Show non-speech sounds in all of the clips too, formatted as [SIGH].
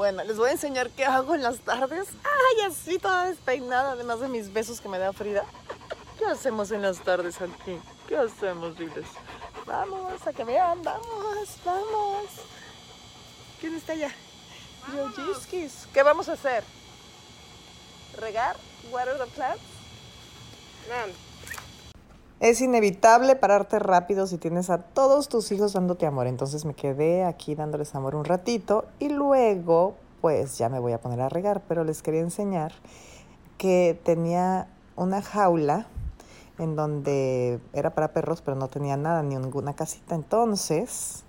Bueno, les voy a enseñar qué hago en las tardes. Ay, así toda despeinada, además de mis besos que me da Frida. ¿Qué hacemos en las tardes aquí? ¿Qué hacemos, diles? Vamos, a que vean, vamos, vamos. ¿Quién está allá? Yojiskis. ¿Qué vamos a hacer? ¿Regar? ¿Water the plants? Es inevitable pararte rápido si tienes a todos tus hijos dándote amor. Entonces me quedé aquí dándoles amor un ratito y luego pues ya me voy a poner a regar. Pero les quería enseñar que tenía una jaula en donde era para perros pero no tenía nada, ni ninguna casita. Entonces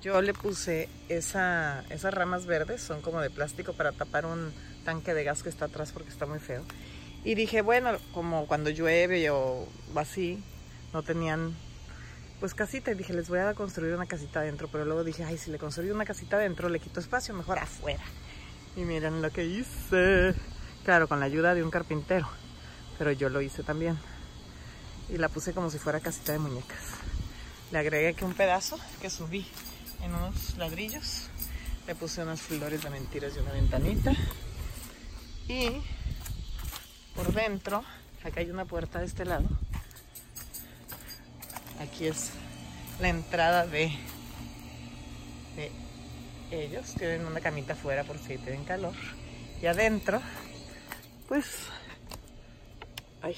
yo le puse esa, esas ramas verdes, son como de plástico para tapar un tanque de gas que está atrás porque está muy feo. Y dije, bueno, como cuando llueve o así, no tenían pues casita. Y dije, les voy a construir una casita adentro. Pero luego dije, ay, si le construyo una casita adentro, le quito espacio, mejor afuera. Y miren lo que hice. Claro, con la ayuda de un carpintero. Pero yo lo hice también. Y la puse como si fuera casita de muñecas. Le agregué aquí un pedazo que subí en unos ladrillos. Le puse unas flores de mentiras y una ventanita. Y por dentro, acá hay una puerta de este lado. Aquí es la entrada de, de ellos. Tienen una camita afuera por si tienen calor. Y adentro, pues, ay,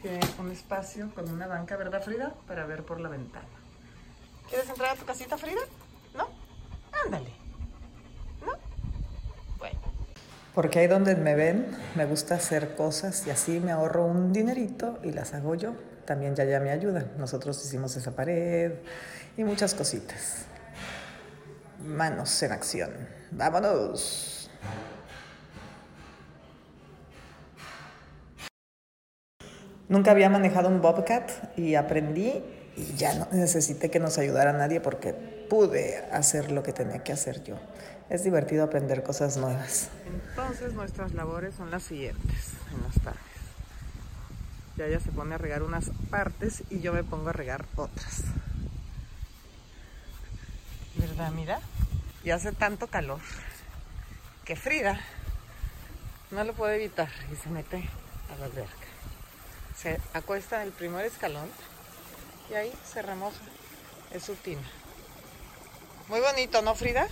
tiene un espacio con una banca, ¿verdad, Frida? Para ver por la ventana. ¿Quieres entrar a tu casita, Frida? ¿No? Ándale. Porque ahí donde me ven, me gusta hacer cosas y así me ahorro un dinerito y las hago yo. También ya ya me ayudan. Nosotros hicimos esa pared y muchas cositas. Manos en acción. ¡Vámonos! Nunca había manejado un Bobcat y aprendí y ya no necesité que nos ayudara nadie porque pude hacer lo que tenía que hacer yo. Es divertido aprender cosas nuevas. Entonces nuestras labores son las siguientes en las tardes. Ya ella se pone a regar unas partes y yo me pongo a regar otras. ¿Verdad? Mira. Y hace tanto calor que Frida no lo puede evitar y se mete a la alberca. Se acuesta en el primer escalón y ahí se remoja. Es su tina. Muy bonito, ¿no, Frida?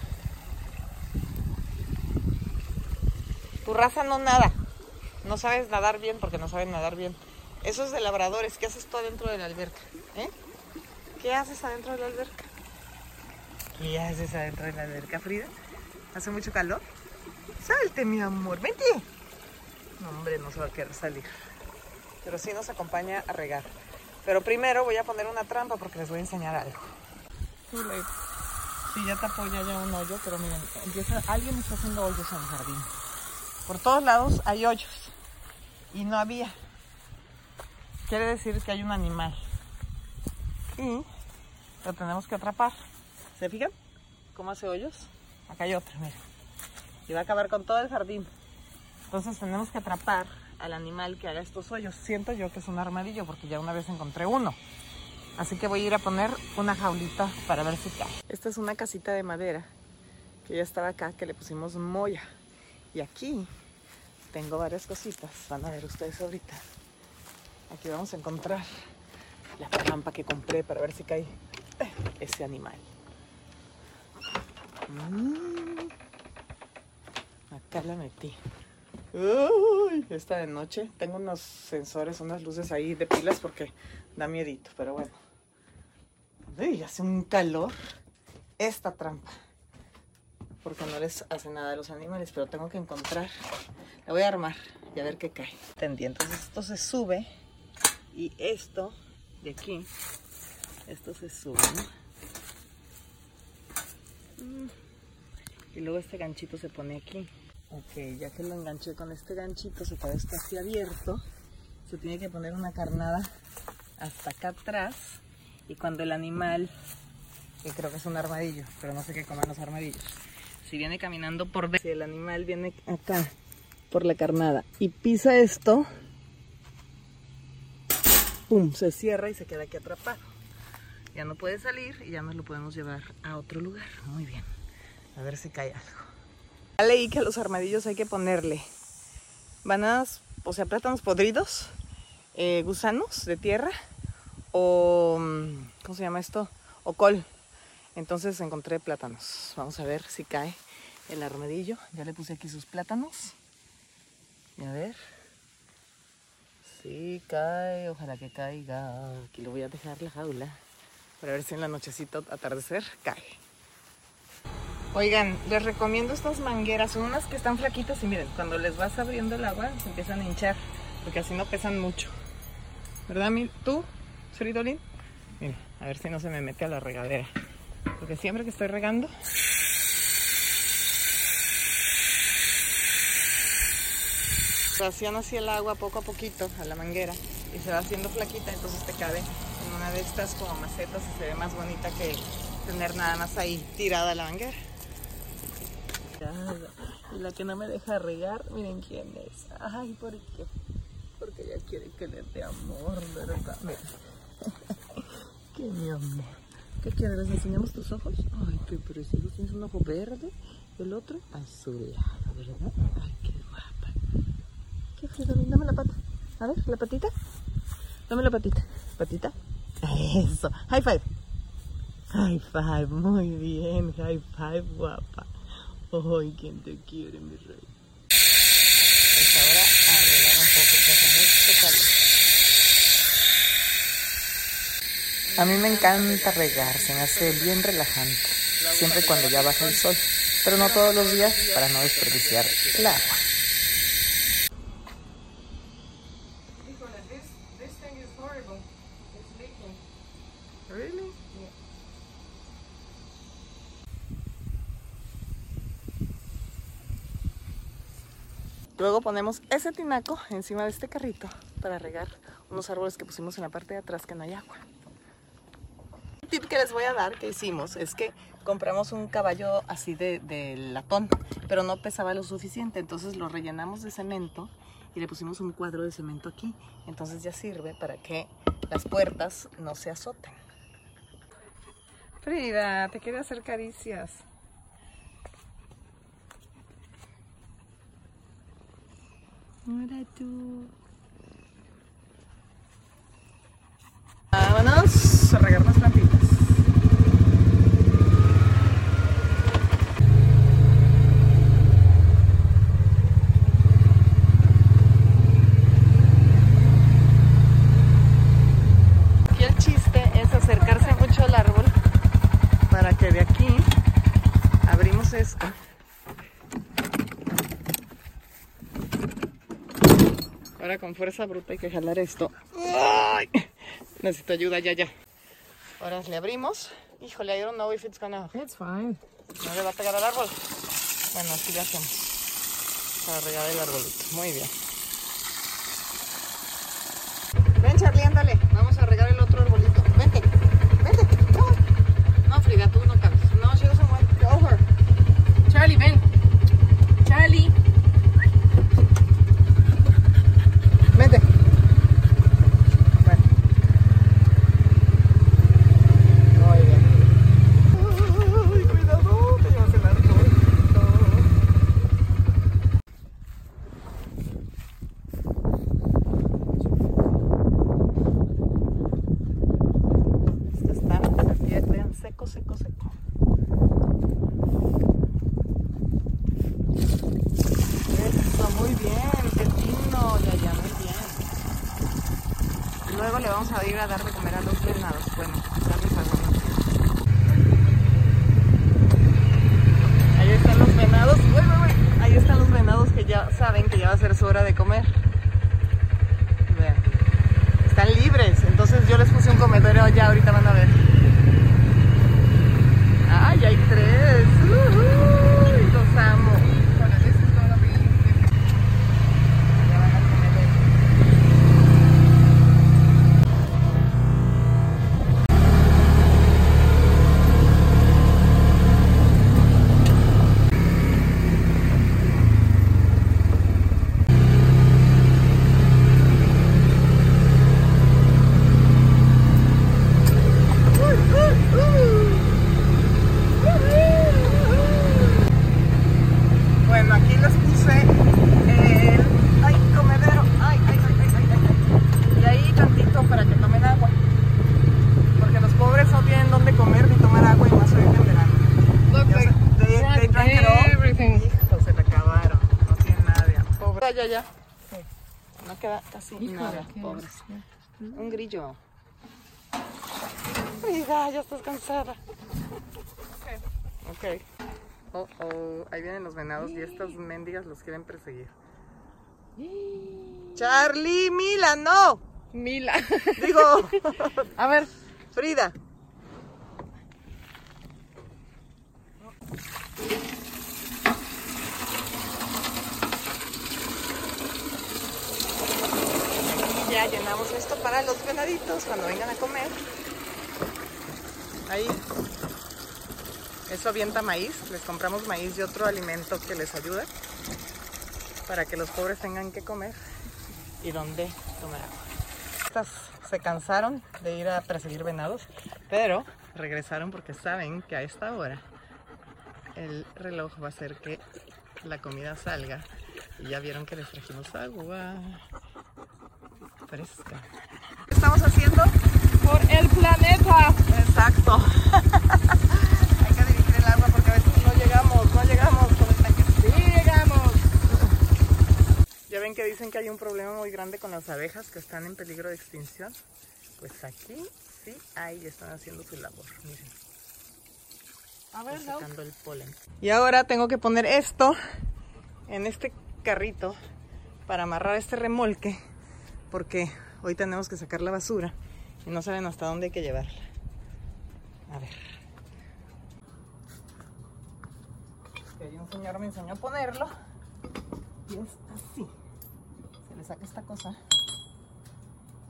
Tu raza no nada. No sabes nadar bien porque no saben nadar bien. Eso es de labradores. ¿Qué haces tú adentro de la alberca? ¿Eh? ¿Qué haces adentro de la alberca? ¿Qué haces adentro de la alberca, Frida? ¿Hace mucho calor? Salte, mi amor. Vente. No, hombre, no se va a querer salir. Pero sí nos acompaña a regar. Pero primero voy a poner una trampa porque les voy a enseñar algo. Sí, ya te apoya ya un hoyo, pero miren, alguien está haciendo hoyos en el jardín. Por todos lados hay hoyos y no había. Quiere decir que hay un animal. Y lo tenemos que atrapar. ¿Se fijan? ¿Cómo hace hoyos? Acá hay otro, miren. Y va a acabar con todo el jardín. Entonces tenemos que atrapar al animal que haga estos hoyos. Siento yo que es un armadillo porque ya una vez encontré uno. Así que voy a ir a poner una jaulita para ver si cae. Esta es una casita de madera que ya estaba acá, que le pusimos moya. Y aquí tengo varias cositas. Van a ver ustedes ahorita. Aquí vamos a encontrar la trampa que compré para ver si cae ese animal. Mm. Acá la metí. Uy, esta de noche. Tengo unos sensores, unas luces ahí de pilas porque da miedito, pero bueno. Uy, hace un calor esta trampa. Porque no les hace nada a los animales, pero tengo que encontrar. La voy a armar y a ver qué cae. Entendí, entonces esto se sube y esto de aquí, esto se sube, mm. Y luego este ganchito se pone aquí. Ok, ya que lo enganché con este ganchito, se queda esto así abierto. Se tiene que poner una carnada hasta acá atrás y cuando el animal, que creo que es un armadillo, pero no sé qué coman los armadillos, si viene caminando por si el animal viene acá por la carnada y pisa esto, pum, se cierra y se queda aquí atrapado. ya no puede salir y ya nos lo podemos llevar a otro lugar. Muy bien. A ver si cae algo. Ya leí que a los armadillos hay que ponerle bananas, o sea, plátanos podridos, eh, gusanos de tierra o, mm, ¿cómo se llama esto? O col. Entonces encontré plátanos. Vamos a ver si cae el armadillo. Ya le puse aquí sus plátanos. Y a ver. Sí, cae. Ojalá que caiga. Aquí lo voy a dejar la jaula. Para ver si en la nochecita atardecer cae. Oigan, les recomiendo estas mangueras. Son unas que están flaquitas y miren, cuando les vas abriendo el agua se empiezan a hinchar. Porque así no pesan mucho. ¿Verdad, tú, Fridolin? Miren, a ver si no se me mete a la regadera. Porque siempre que estoy regando vacían así el agua poco a poquito a la manguera y se va haciendo flaquita, entonces te cabe en una de estas como macetas y se ve más bonita que tener nada más ahí tirada la manguera. Y la que no me deja regar, miren quién es. Ay, ¿por qué? Porque ella quiere que le dé amor, ¿verdad? [LAUGHS] qué mi amor. ¿Qué quieres? ¿Les enseñamos tus ojos? Ay, qué precioso. Tienes un ojo verde, el otro azulado, ¿verdad? Ay, qué Dame la pata. A ver, la patita. Dame la patita. Patita. Eso. High five. High five. Muy bien. High five, guapa. Ay, ¿quién te quiere, mi rey? Pues ahora arreglar un poco, que hace mucho calor. A mí me encanta regar, se me hace bien relajante. Siempre cuando ya baja el sol. Pero no todos los días para no desperdiciar el agua. Luego ponemos ese tinaco encima de este carrito para regar unos árboles que pusimos en la parte de atrás que no hay agua. Que les voy a dar que hicimos es que compramos un caballo así de, de latón, pero no pesaba lo suficiente, entonces lo rellenamos de cemento y le pusimos un cuadro de cemento aquí. Entonces ya sirve para que las puertas no se azoten. Frida, te quiero hacer caricias. Hola tú. Vámonos a regar las plantitas. Aquí el chiste es acercarse mucho al árbol para que de aquí abrimos esto. Ahora con fuerza bruta hay que jalar esto. Necesito ayuda, ya, ya. Ahora le abrimos. Híjole, I don't know if it's gonna... It's fine. ¿No le va a pegar al árbol? Bueno, así lo hacemos. Para regar el arbolito. Muy bien. Ven, Charlie, ándale. Vamos a regar el otro arbolito. Vente. Vente. No, no Frida, tú no cabes. No, she doesn't want go her. Charlie, ven. Charlie. Vente. Bueno. Muy bien. Ay, cuidado, te llevas el arbolito. Esto está, aquí, vean, seco, seco, seco. Eso, muy bien, qué fino, ya, ya, muy bien. Y luego le vamos a ir a dar de comer a los venados, bueno, darles ¿no? Ahí están los venados, uy, uy, uy. ahí están los venados que ya saben que ya va a ser su hora de comer. Vean, están libres, entonces yo les puse un comedero allá, ahorita van a ver. ¡Ay, hay tres! ¡Uy! ¡Los amo! Ya van al comedero. grillo allá. No casi nada, pobres. Un grillo. Frida, ya estás cansada. Ok. Oh, oh, ahí vienen los venados y estas mendigas los quieren perseguir. Charlie, Mila, no. Mila. Digo, A ver. Frida. Y llenamos esto para los venaditos cuando vengan a comer. Ahí. Eso avienta maíz. Les compramos maíz y otro alimento que les ayuda para que los pobres tengan que comer y donde tomar agua. Estas se cansaron de ir a perseguir venados, pero regresaron porque saben que a esta hora el reloj va a hacer que la comida salga. Y ya vieron que les trajimos agua fresca. ¿Qué estamos haciendo? Por el planeta. Exacto. [LAUGHS] Hay que dirigir el agua porque a veces no llegamos, no llegamos con el tanque. Sí, llegamos. Ya ven que dicen que hay un problema muy grande con las abejas que están en peligro de extinción. Pues aquí sí hay, están haciendo su labor. Miren, A ver, sacando el polen. Y ahora tengo que poner esto en este carrito para amarrar este remolque porque hoy tenemos que sacar la basura y no saben hasta dónde hay que llevarla. A ver. Un señor me enseñó a ponerlo y es así. Se le saca esta cosa.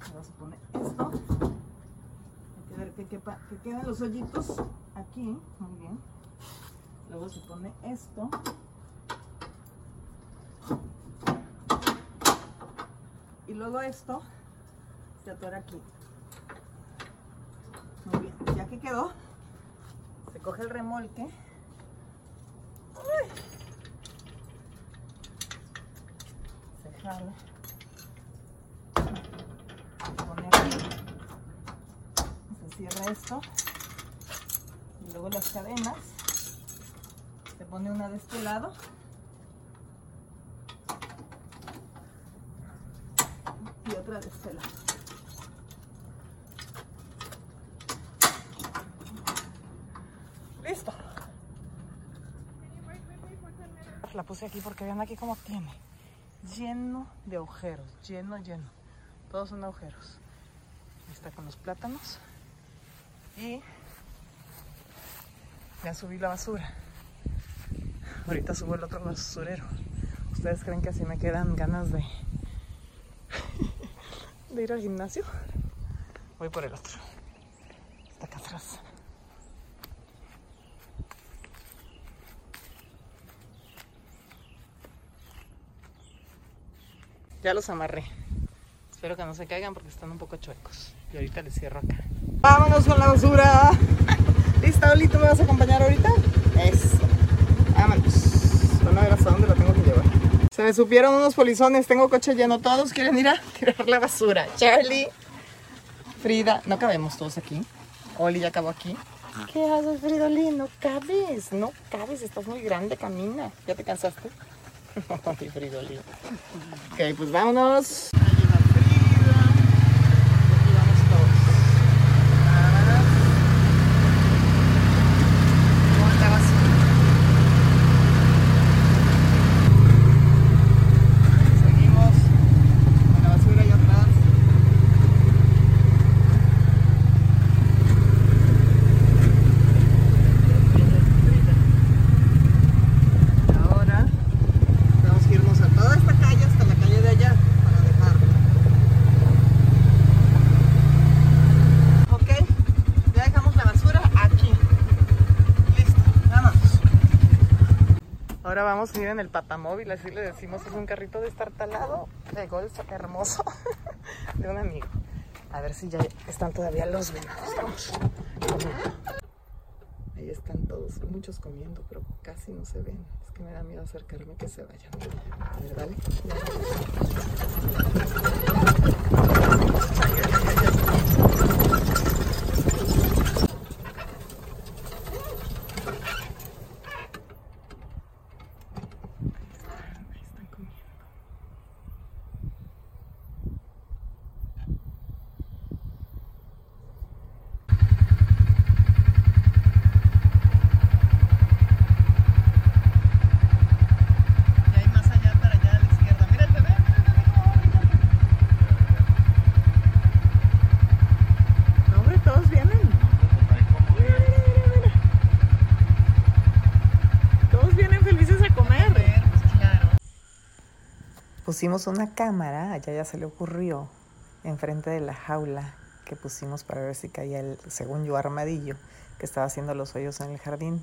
Ahora se pone esto. Hay que ver que, quepa- que queden los hoyitos aquí. Muy bien. Luego se pone esto. Y luego esto se atora aquí. Muy bien. Ya que quedó, se coge el remolque. Se jala. Se pone. Se cierra esto. Y luego las cadenas. Se pone una de este lado. Y otra de este lado. Listo. La puse aquí porque vean aquí cómo tiene. Lleno de agujeros, lleno, lleno. Todos son agujeros. Está con los plátanos. Y ya subí la basura. Ahorita subo el otro basurero. ¿Ustedes creen que así me quedan ganas de, de ir al gimnasio? Voy por el otro. Está acá atrás. Ya los amarré. Espero que no se caigan porque están un poco chuecos. Y ahorita les cierro acá. Vámonos con la basura. [LAUGHS] ¿Lista, Oli? ¿Tú me vas a acompañar ahorita? Eso. Vámonos. A la tengo que. Se me supieron unos polizones. Tengo coche lleno. Todos quieren ir a [LAUGHS] tirar la basura. Charlie, Frida. No cabemos todos aquí. Oli ya acabó aquí. ¿Qué haces, Fridolín? No cabes. No cabes. Estás muy grande. Camina. ¿Ya te cansaste? [LAUGHS] Ay, Fridolín. Ok, pues vámonos. Ahí va Frida. Y aquí vamos todos. Vámonos. Con la basura. Seguimos con la basura allá atrás. Ahora vamos a irnos a toda esta calle hasta la calle de allá para dejarla. Ok, ya dejamos la basura aquí. Listo, vámonos. Vamos a ir en el patamóvil, así le decimos, es un carrito destartalado de golf hermoso [LAUGHS] de un amigo. A ver si ya están todavía los venados. Ahí están todos, muchos comiendo, pero casi no se ven. Es que me da miedo acercarme que se vayan. A ver, dale. Ahí están comiendo. Pusimos una cámara, allá ya se le ocurrió, enfrente de la jaula que pusimos para ver si caía el, según yo, armadillo que estaba haciendo los hoyos en el jardín.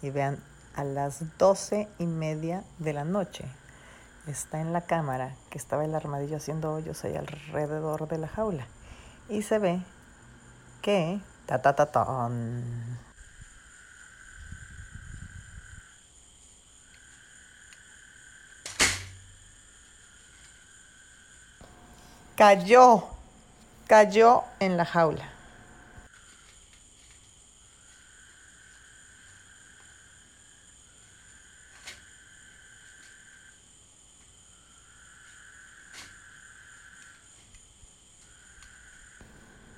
Y vean, a las doce y media de la noche está en la cámara que estaba el armadillo haciendo hoyos ahí alrededor de la jaula. Y se ve que... Ta, ta, ta. Cayó, cayó en la jaula.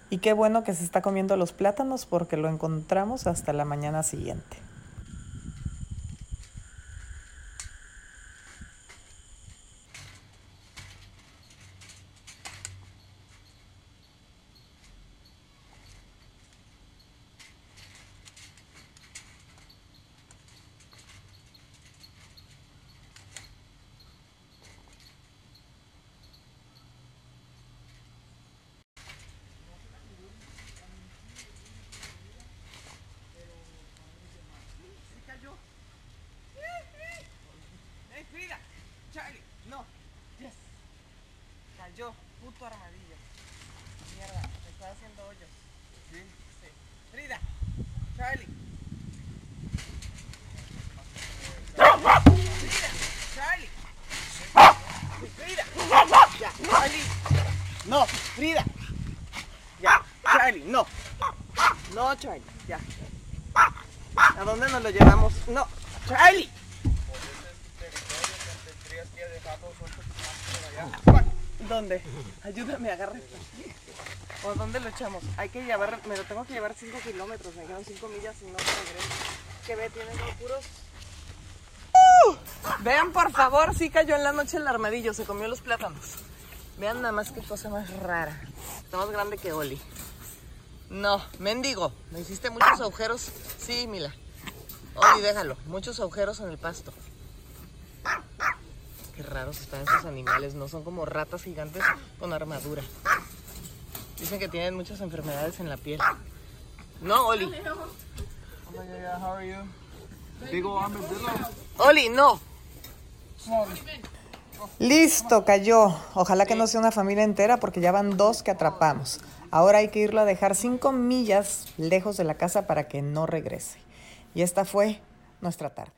Y qué bueno que se está comiendo los plátanos porque lo encontramos hasta la mañana siguiente. ¡Ey, Frida! Charlie, no. Yes. Cayó, puto armadillo. Mierda, me estaba haciendo hoyos. ¿Sí? Sí. Frida, Charlie. Frida, Charlie. Frida. Ya, Charlie. No, Frida. Ya, Charlie, no. No, Charlie, ya. ¿A dónde nos lo llevamos? No, Charlie. ¿Dónde? Ayúdame, agarra. ¿O dónde lo echamos? Hay que llevar, me lo tengo que llevar 5 kilómetros, me quedan 5 millas y no regreso. Que ve, tienen los puros. ¡Uh! Vean, por favor, sí cayó en la noche el armadillo, se comió los plátanos. Vean nada más qué cosa más rara. Está más grande que Oli. No, mendigo, me hiciste muchos agujeros. Sí, Mila. Oli, déjalo. Muchos agujeros en el pasto. Qué raros están esos animales, no son como ratas gigantes con armadura. Dicen que tienen muchas enfermedades en la piel. No, Oli. Oli, no. Listo, cayó. Ojalá que no sea una familia entera porque ya van dos que atrapamos. Ahora hay que irlo a dejar cinco millas lejos de la casa para que no regrese. Y esta fue nuestra tarde.